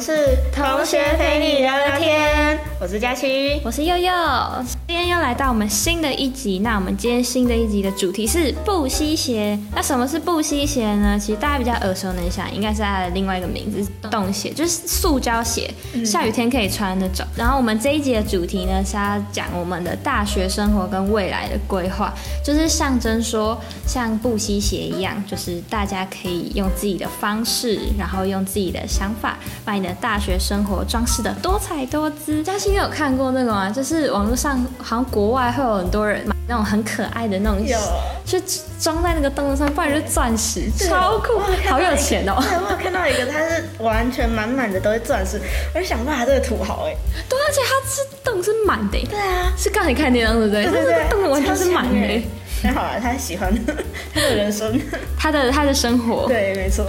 是同学陪你聊聊天，我是佳琪，我是悠悠，今天又来到我们新的一集。那我们今天新的一集的主题是布吸鞋。那什么是布吸鞋呢？其实大家比较耳熟能详，应该是它的另外一个名字——洞鞋，就是塑胶鞋，下雨天可以穿那种。然后我们这一集的主题呢是要讲我们的大学生活跟未来的规划，就是象征说像布吸鞋一样，就是大家可以用自己的方式，然后用自己的想法。把你的大学生活装饰的多彩多姿。嘉欣有看过那个吗？就是网络上好像国外会有很多人买那种很可爱的那种，就装在那个灯上，不然就是钻石，超酷，好有钱哦。对，我有看到一个，它是完全满满的都是钻石，我就想哇，这个土豪哎。对，而且它是灯是满的。对啊，是刚才看那张对不对？对对对，灯完全是满的。太好了，他喜欢 他的人生，他的他的生活。对，没错。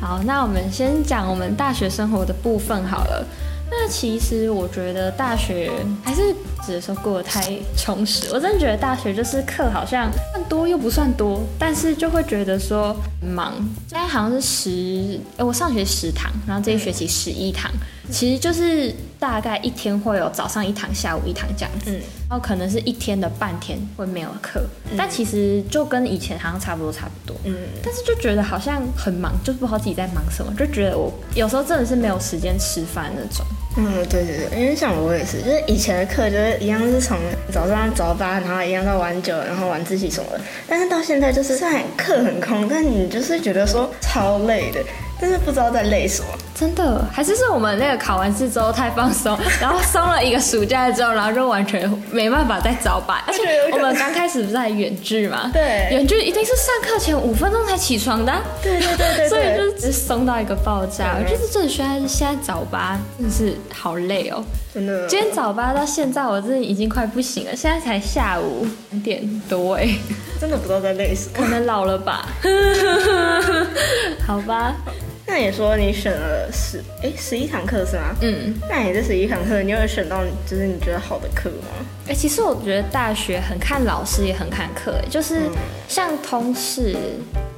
好，那我们先讲我们大学生活的部分好了。那其实我觉得大学还是只是说过得太充实。我真的觉得大学就是课好像算多又不算多，但是就会觉得说忙。现在好像是十，哎，我上学十堂，然后这一学期十一堂，其实就是大概一天会有早上一堂，下午一堂这样子。然后可能是一天的半天会没有课，但其实就跟以前好像差不多差不多。嗯，但是就觉得好像很忙，就是不知道自己在忙什么，就觉得我有时候真的是没有时间吃饭那种。嗯，对对对，因为像我也是，就是以前的课就是一样是从早上早八，然后一样到晚九，然后晚自习什么的。但是到现在就是虽然课很空，但你就是觉得说超累的。但是不知道在累什么，真的还是是我们那个考完试之后太放松，然后松了一个暑假之后，然后就完全没办法再早八。而且我们刚开始不是在远距嘛，对，远距一定是上课前五分钟才起床的，对对对对，所以就是直松到一个爆炸。我就是真的现在现在早八真的是好累哦，真的。今天早八到现在我真的已经快不行了，现在才下午两点多哎，真的不知道在累什么，可能老了吧，好吧。那你说你选了十哎十一堂课是吗？嗯，那你这十一堂课，你有选到就是你觉得好的课吗？哎，其实我觉得大学很看老师，也很看课。哎，就是像通识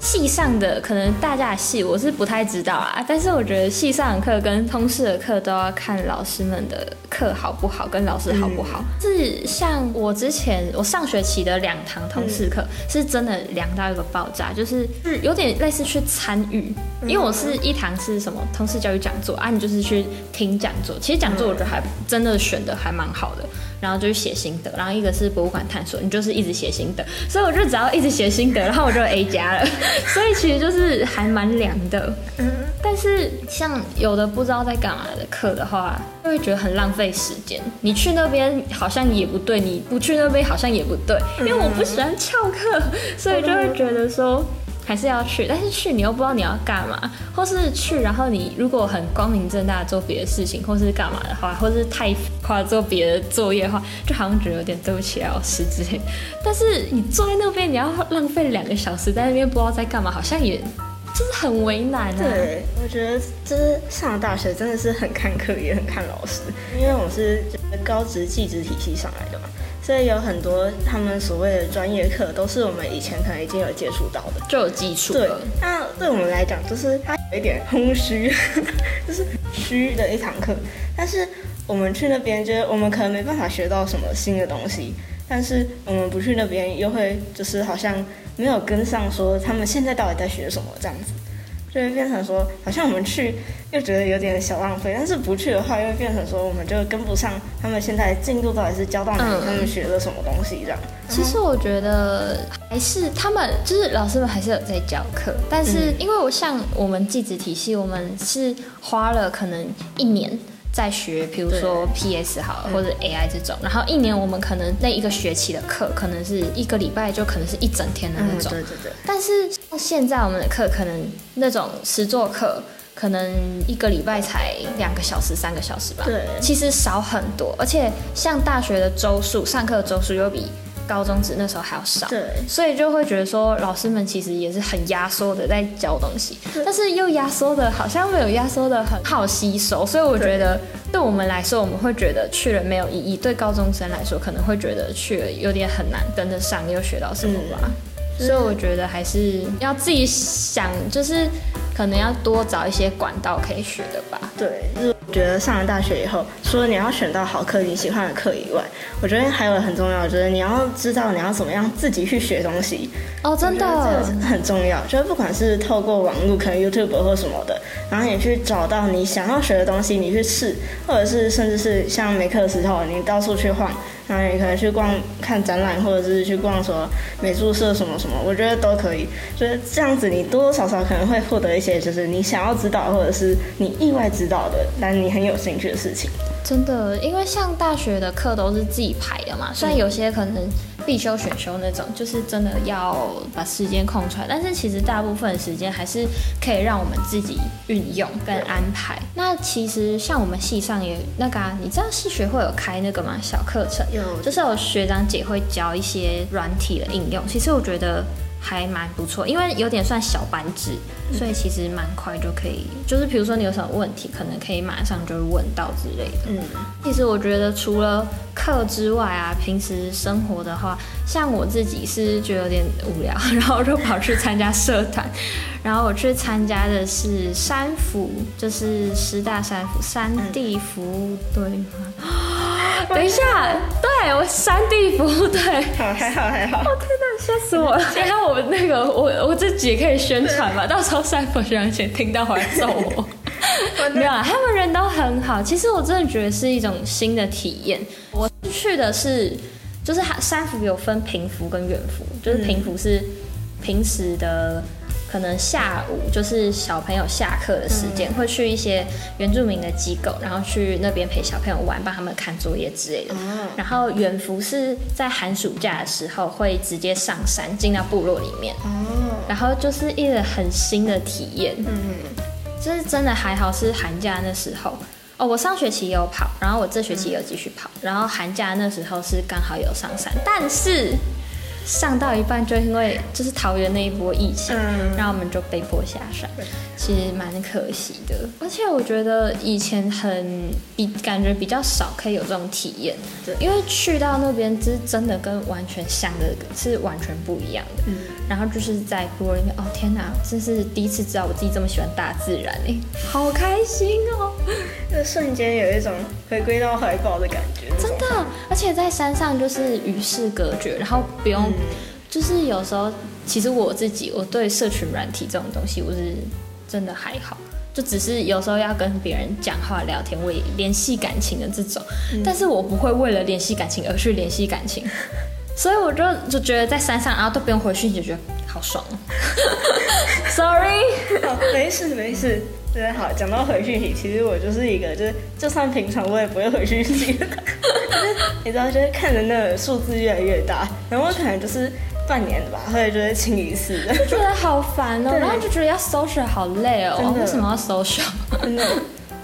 系上的，可能大家的系我是不太知道啊。但是我觉得系上的课跟通识的课都要看老师们的课好不好，跟老师好不好。是像我之前我上学期的两堂通识课，是真的凉到一个爆炸，就是有点类似去参与，因为我是一堂是什么通识教育讲座啊，你就是去听讲座。其实讲座我觉得还真的选的还蛮好的。然后就去写心得，然后一个是博物馆探索，你就是一直写心得，所以我就只要一直写心得，然后我就 A 加了，所以其实就是还蛮凉的。嗯，但是像有的不知道在干嘛的课的话，就会觉得很浪费时间。你去那边好像也不对，你不去那边好像也不对，因为我不喜欢翘课，所以就会觉得说。还是要去，但是去你又不知道你要干嘛，或是去，然后你如果很光明正大做别的事情，或是干嘛的话，或是太夸做别的作业的话，就好像觉得有点对不起老师之类。但是你坐在那边，你要浪费两个小时在那边不知道在干嘛，好像也就是很为难啊。对，我觉得就是上了大学真的是很看课，也很看老师，因为我是高职技职体系上来的嘛。所以有很多他们所谓的专业课，都是我们以前可能已经有接触到的，就有基础。对，那对我们来讲，就是它有一点空虚，就是虚的一堂课。但是我们去那边，就是我们可能没办法学到什么新的东西，但是我们不去那边，又会就是好像没有跟上，说他们现在到底在学什么这样子。就会变成说，好像我们去又觉得有点小浪费，但是不去的话，又会变成说，我们就跟不上他们现在进度到底是教到哪里，他们学了什么东西这样。其实我觉得还是他们就是老师们还是有在教课，但是因为我像我们寄职体系，我们是花了可能一年。在学，比如说 PS 好，或者 AI 这种，然后一年我们可能那一个学期的课，可能是一个礼拜就可能是一整天的那种。对对对。但是现在我们的课可能那种实作课，可能一个礼拜才两个小时、三个小时吧。对。其实少很多，而且像大学的周数，上课的周数又比。高中职那时候还要少，对，所以就会觉得说老师们其实也是很压缩的在教东西，但是又压缩的好像没有压缩的很好吸收，所以我觉得对。我们来说，我们会觉得去了没有意义；对高中生来说，可能会觉得去了有点很难跟得上，又学到什么吧。所以我觉得还是要自己想，就是可能要多找一些管道可以学的吧。对，就是我觉得上了大学以后，除了你要选到好课、你喜欢的课以外，我觉得还有很重要，就是你要知道你要怎么样自己去学东西。哦，真的，这个很重要。就是不管是透过网络，可能 YouTube 或什么的，然后你去找到你想要学的东西，你去试，或者是甚至是像没课的时候，你到处去晃。然后你可能去逛看展览，或者是去逛什么美术社什么什么，我觉得都可以。就是这样子，你多多少少可能会获得一些，就是你想要知道，或者是你意外知道的，但你很有兴趣的事情。真的，因为像大学的课都是自己排的嘛，虽然有些可能必修、选修那种，就是真的要把时间空出来，但是其实大部分时间还是可以让我们自己运用跟安排。那其实像我们系上也那个，你知道系学会有开那个吗？小课程，有，就是有学长姐会教一些软体的应用。其实我觉得。还蛮不错，因为有点算小班制，所以其实蛮快就可以。就是比如说你有什么问题，可能可以马上就问到之类的。嗯，其实我觉得除了课之外啊，平时生活的话，像我自己是觉得有点无聊，然后就跑去参加社团。然后我去参加的是山服，就是师大山服山地服务队吗？等一下，对我山地服务队，好还好还好。哦天哪，吓死我了！你看我们那个，我我自己也可以宣传嘛，到时候三佛学长姐听到回来揍我。没有，他们人都很好。其实我真的觉得是一种新的体验。我去的是，就是三福有分平服跟远服，就是平服是平时的。可能下午就是小朋友下课的时间，会去一些原住民的机构，然后去那边陪小朋友玩，帮他们看作业之类的。然后远服是在寒暑假的时候会直接上山进到部落里面。哦。然后就是一个很新的体验。嗯。就是真的还好是寒假那时候哦，我上学期有跑，然后我这学期有继续跑，然后寒假那时候是刚好有上山，但是。上到一半就因为就是桃园那一波疫情，然后我们就被迫下山，其实蛮可惜的。而且我觉得以前很比感觉比较少可以有这种体验，对，因为去到那边是真的跟完全想的是完全不一样的。嗯，然后就是在部落里面，哦天哪，真是第一次知道我自己这么喜欢大自然哎，好开心哦！那瞬间有一种回归到怀抱的感觉，真的。而且在山上就是与世隔绝，然后不用。就是有时候，其实我自己我对社群软体这种东西，我是真的还好，就只是有时候要跟别人讲话聊天，为联系感情的这种，但是我不会为了联系感情而去联系感情，所以我就就觉得在山上，然后都不用回讯息，觉得好爽。Sorry，没事没事，对，好。讲到回讯息，其实我就是一个，就是就算平常我也不会回讯息，你知道，就是看着那个数字越来越大，然后可能就是。半年吧，后来就是清一次，就觉得好烦哦，然后就觉得要 social 好累哦，为什么要 social？真的，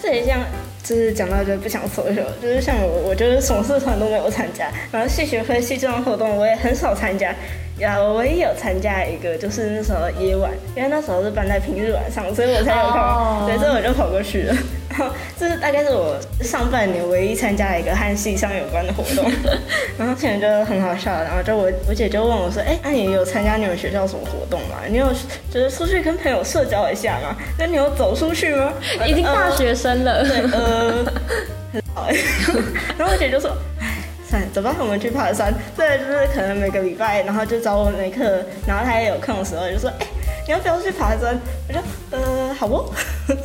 这也像，就是讲到就不想 social，就是像我，我就是什么社团都没有参加，然后戏学会系这种活动我也很少参加。呀，我唯一有参加一个，就是那时候夜晚，因为那时候是办在平日晚上，所以我才有空，对，所以我就跑过去了。这是大概是我上半年唯一参加一个和戏上有关的活动。然后现在就很好笑，然后就我我姐就问我说：“哎，那你有参加你们学校什么活动吗？你有就是出去跟朋友社交一下吗？那你有走出去吗？已经大学生了。”对，呃，很好。然后我姐就说。走吧，我们去爬山。对，就是可能每个礼拜，然后就找我没课，然后他也有空的时候，就说：“哎，你要不要去爬山？”我就呃，好不。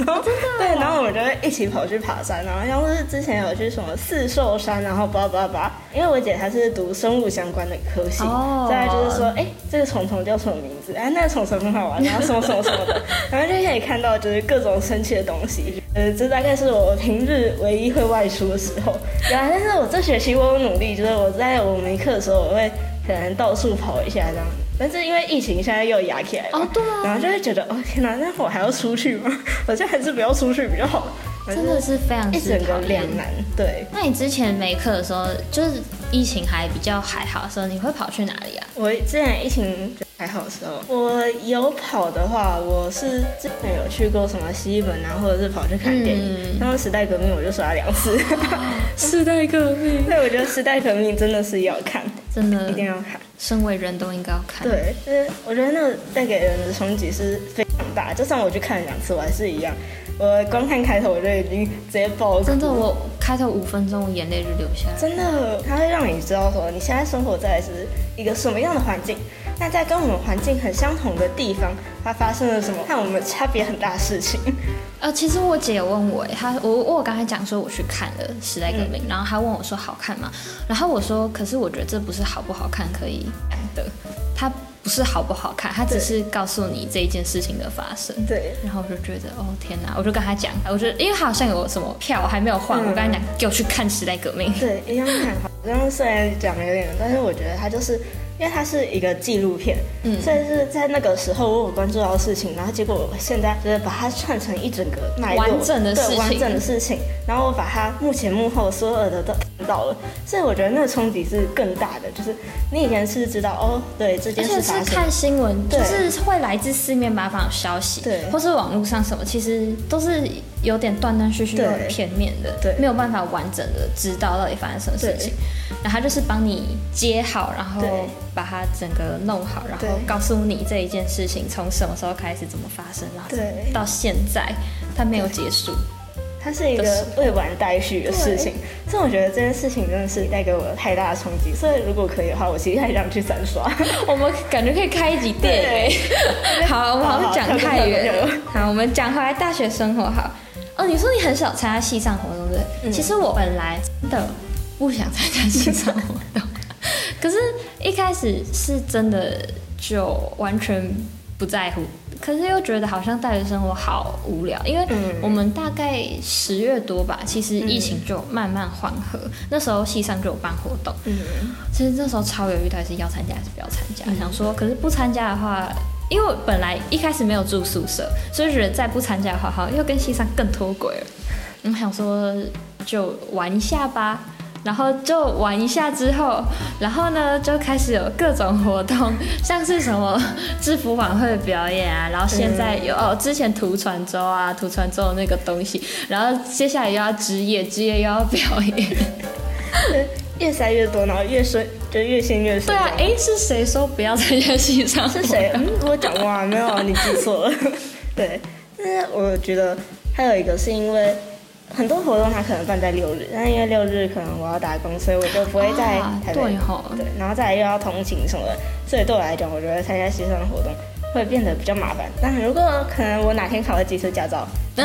然 后对，然后我们就会一起跑去爬山。然后像是之前有去什么四兽山，然后叭叭叭。因为我姐她是读生物相关的科系，再就是说，哎，这个虫虫叫什么名字？哎，那个虫虫很好玩，然后什么什么什么的，然后就可以看到就是各种神奇的东西。呃，这大概是我平日唯一会外出的时候。对啊，但是我这学期我有努力，就是我在我没课的时候，我会可能到处跑一下这样。但是因为疫情现在又压起来了，哦对啊，然后就会觉得，哦天哪，那我还要出去吗？我现在还是不要出去比较好。真的是非常一整个两难。对，那你之前没课的时候，就是疫情还比较还好的时候，你会跑去哪里啊？我之前疫情还好的时候，我有跑的话，我是之前有去过什么西本啊，或者是跑去看电影。然后时代革命我就刷了两次。时代革命，对，我觉得时代革命真的是要看，真的一定要看。身为人都应该要看。对，就是我觉得那个带给人的冲击是非常大，就算我去看了两次，我还是一样。我光看开头我就已经直接爆哭。真的，我开头五分钟我眼泪就流下来。真的，它会让你知道说你现在生活在是一个什么样的环境，那在跟我们环境很相同的地方，它发生了什么和我们差别很大的事情。呃，其实我姐有问我，她我我刚才讲说我去看了《时代革命》，然后她问我说好看吗？然后我说，可是我觉得这不是好不好看可以讲的，它不是好不好看，它只是告诉你这一件事情的发生。对，然后我就觉得哦天哪，我就跟她讲，我觉得因为他好像有什么票还没有换，我跟她讲给我去看《时代革命》。对，一样看。好像虽然讲有点，但是我觉得它就是。因为它是一个纪录片，嗯，所以是在那个时候我有关注到事情，然后结果我现在就是把它串成一整个脉络，完整的事情，完整的事情，然后我把它幕前幕后所有的都看到了，所以我觉得那个冲击是更大的。就是你以前是知道哦，对这件事发生，是看新闻，就是会来自四面八方的消息，对，或是网络上什么，其实都是有点断断续续、很片面的，对，没有办法完整的知道到底发生什么事情。然后他就是帮你接好，然后把它整个弄好，然后告诉你这一件事情从什么时候开始怎么发生，然后到现在它没有结束，它是一个未完待续的事情。所以我觉得这件事情真的是带给我太大的冲击。所以如果可以的话，我其实还想去三刷。我们感觉可以开一集电影。好，我们好像讲太远了。好，我们讲回来大学生活。好，哦，你说你很少参加系上活动，对？其实我本来真的。不想参加线上活动，可是一开始是真的就完全不在乎，可是又觉得好像大学生活好无聊，因为我们大概十月多吧，其实疫情就慢慢缓和，那时候西上就有办活动，嗯，其实那时候超犹豫，到底是要参加还是不要参加，想说可是不参加的话，因为本来一开始没有住宿舍，所以觉得再不参加的话，好像又跟西上更脱轨了，我想说就玩一下吧。然后就玩一下之后，然后呢就开始有各种活动，像是什么制服晚会的表演啊，然后现在有哦之前涂船舟啊，涂船周的那个东西，然后接下来又要职业，职业又要表演，越塞越多，然后越顺就越陷越深。对啊，哎是谁说不要参加戏上？是谁？嗯我讲过啊，没有，你记错了。对，但是我觉得还有一个是因为。很多活动它可能办在六日，但因为六日可能我要打工，所以我就不会在台北。对，然后再来又要通勤什么的，所以对我来讲，我觉得参加西山的活动会变得比较麻烦。但如果可能我哪天考了机车驾照 的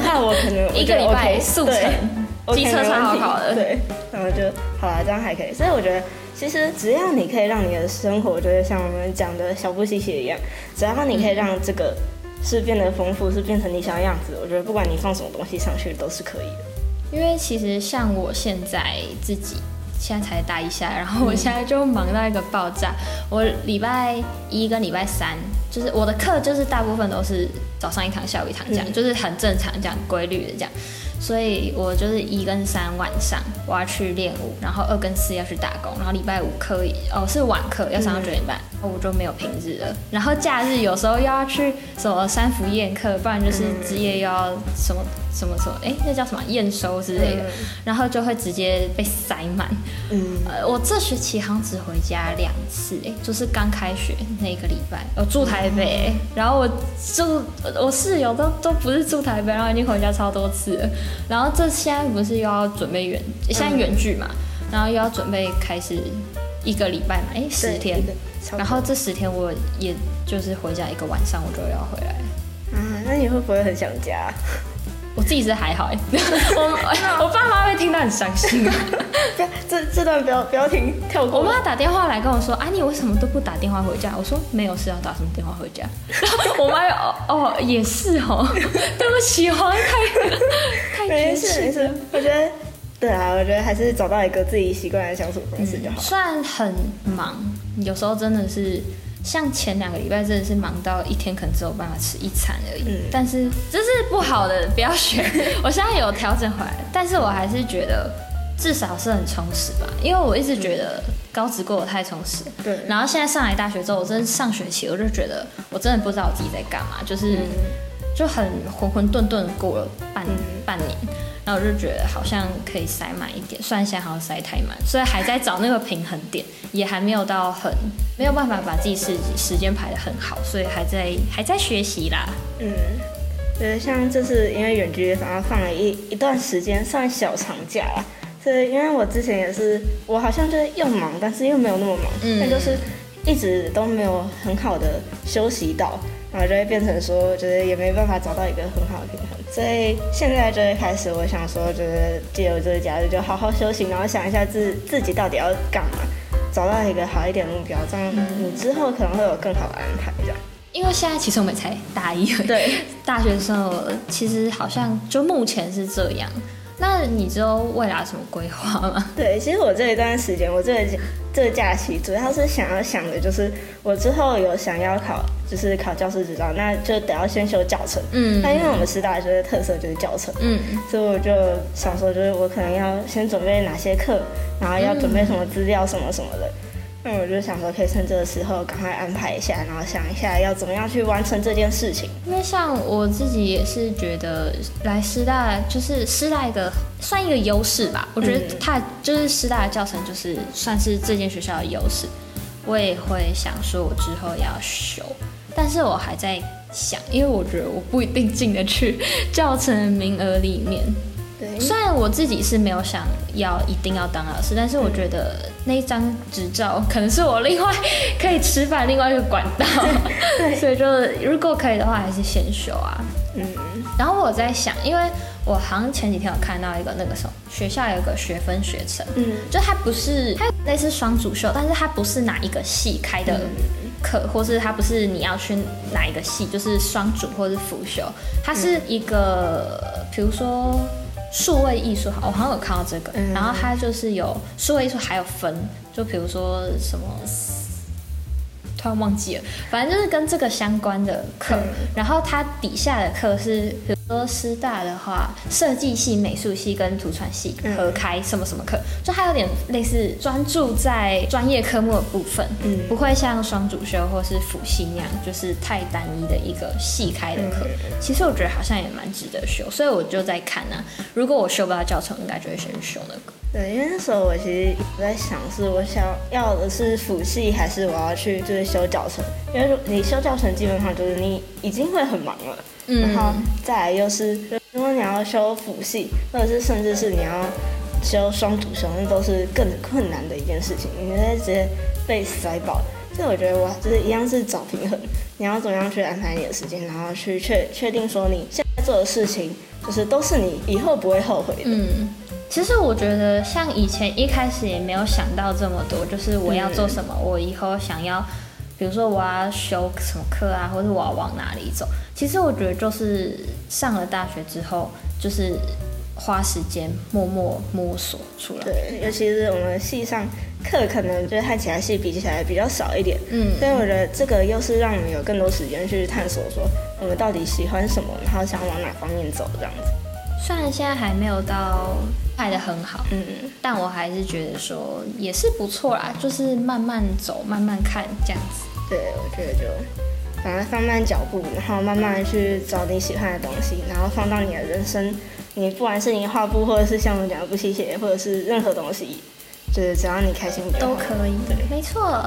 话，我可能一个礼拜速成，机车超好考的。对，然后就好了，这样还可以。所以我觉得，其实只要你可以让你的生活，就是像我们讲的小布西西一样，只要你可以让这个。是变得丰富，是变成你想要样子。我觉得不管你放什么东西上去都是可以的。因为其实像我现在自己现在才大一下，然后我现在就忙到一个爆炸。我礼拜一跟礼拜三，就是我的课就是大部分都是早上一堂，下午一堂这样，就是很正常这样规律的这样。所以我就是一跟三晚上我要去练舞，然后二跟四要去打工，然后礼拜五可以哦是晚课要上到九点半，我就没有平日了。然后假日有时候又要去什么三福宴课，不然就是职业又要什么。什么什么？哎，那叫什么验收之类的，然后就会直接被塞满。嗯，呃，我这学期好像只回家两次，哎，就是刚开学那个礼拜，我住台北，然后我住我室友都都不是住台北，然后已经回家超多次了。然后这现在不是又要准备远，现在远距嘛，然后又要准备开始一个礼拜嘛，哎，十天，然后这十天我也就是回家一个晚上，我就要回来。啊，那你会不会很想家？我自己是还好哎，我我爸妈会听到很伤心。不要这这段不要不要听，跳过。我妈打电话来跟我说：“啊，你为什么都不打电话回家？”我说：“没有事要打什么电话回家。”我妈哦哦也是哦，对不起，好像太太没事没事。我觉得对啊，我觉得还是找到一个自己习惯的相处方式就好。虽然很忙，有时候真的是。像前两个礼拜真的是忙到一天可能只有办法吃一餐而已，但是这是不好的，不要学。我现在有调整回来，但是我还是觉得至少是很充实吧，因为我一直觉得高职过得太充实。对。然后现在上来大学之后，我真的上学期我就觉得我真的不知道我自己在干嘛，就是就很浑浑沌沌过了半半年。然后我就觉得好像可以塞满一点，虽然现在好像塞太满，所以还在找那个平衡点，也还没有到很没有办法把自己时时间排得很好，所以还在还在学习啦。嗯，对，像这次因为远距离，然后放了一一段时间算小长假啦。对，因为我之前也是，我好像就是又忙，但是又没有那么忙，但就是一直都没有很好的休息到，然后就会变成说，就是也没办法找到一个很好的平衡。所以现在就会开始，我想说，就是借由这个假日就好好休息，然后想一下自自己到底要干嘛，找到一个好一点的目标，这样你之后可能会有更好的安排。这样，因为现在其实我们才大一，对，大学生其实好像就目前是这样。那你知道未来什么规划吗？对，其实我这一段时间，我这个这个假期主要是想要想的就是，我之后有想要考，就是考教师执照，那就得要先修教程。嗯。那因为我们师大学的特色就是教程。嗯。所以我就想说，就是我可能要先准备哪些课，然后要准备什么资料什么什么的。那我就想说，可以趁这个时候赶快安排一下，然后想一下要怎么样去完成这件事情。因为像我自己也是觉得来师大就是师大一个算一个优势吧。我觉得它就是师大的教程就是算是这间学校的优势。我也会想说，我之后要修，但是我还在想，因为我觉得我不一定进得去 教程名额里面。对，虽然我自己是没有想要一定要当老师，但是我觉得那一张执照可能是我另外可以吃饭另外一个管道。对，所以就如果可以的话，还是先修啊。嗯，然后我在想，因为我好像前几天有看到一个那个什么学校有个学分学程，嗯，就它不是它类似双主修，但是它不是哪一个系开的课，或是它不是你要去哪一个系，就是双主或是辅修，它是一个，比如说。数位艺术，好，我好像有看到这个，然后它就是有数位艺术，还有分，就比如说什么，突然忘记了，反正就是跟这个相关的课，然后它底下的课是。说师大的话，设计系、美术系跟图传系合开什么什么课，就它有点类似专注在专业科目的部分，嗯，不会像双主修或是辅系那样，就是太单一的一个系开的课。其实我觉得好像也蛮值得修，所以我就在看呢。如果我修不到教程，应该就会先修那个。对，因为那时候我其实在想，是我想要的是辅系，还是我要去就是修教程？因为你修教程，基本上就是你已经会很忙了。然后再来又是，如果你要修辅系，或者是甚至是你要修双主修，那都是更困难的一件事情，你会直接被塞爆。所以我觉得我就是一样是找平衡，你要怎么样去安排你的时间，然后去确确定说你现在做的事情，就是都是你以后不会后悔的。嗯，其实我觉得像以前一开始也没有想到这么多，就是我要做什么，我以后想要。比如说我要修什么课啊，或者我要往哪里走？其实我觉得就是上了大学之后，就是花时间默默摸索出来。对，尤其是我们系上课可能就是和其他系比起来比较少一点，嗯，所以我觉得这个又是让我们有更多时间去探索，说我们到底喜欢什么，然后想往哪方面走这样子。虽然现在还没有到。拍的很好，嗯，但我还是觉得说也是不错啦，就是慢慢走，慢慢看这样子。对，我觉得就反正放慢脚步，然后慢慢去找你喜欢的东西，然后放到你的人生，你不管是你画布，或者是像我讲的布写写，或者是任何东西，就是只要你开心都可以。对，没错。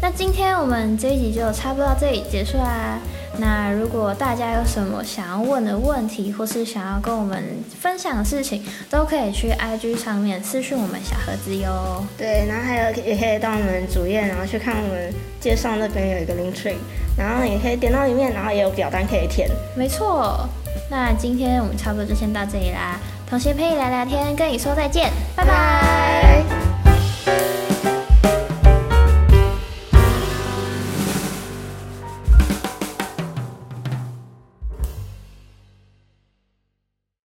那今天我们这一集就差不多到这里结束啦。那如果大家有什么想要问的问题，或是想要跟我们分享的事情，都可以去 IG 上面私讯我们小盒子哟。对，然后还有也可以到我们主页，然后去看我们介绍那边有一个 link tree，然后也可以点到里面，然后也有表单可以填。没错，那今天我们差不多就先到这里啦。同学陪你聊聊天，跟你说再见，拜拜。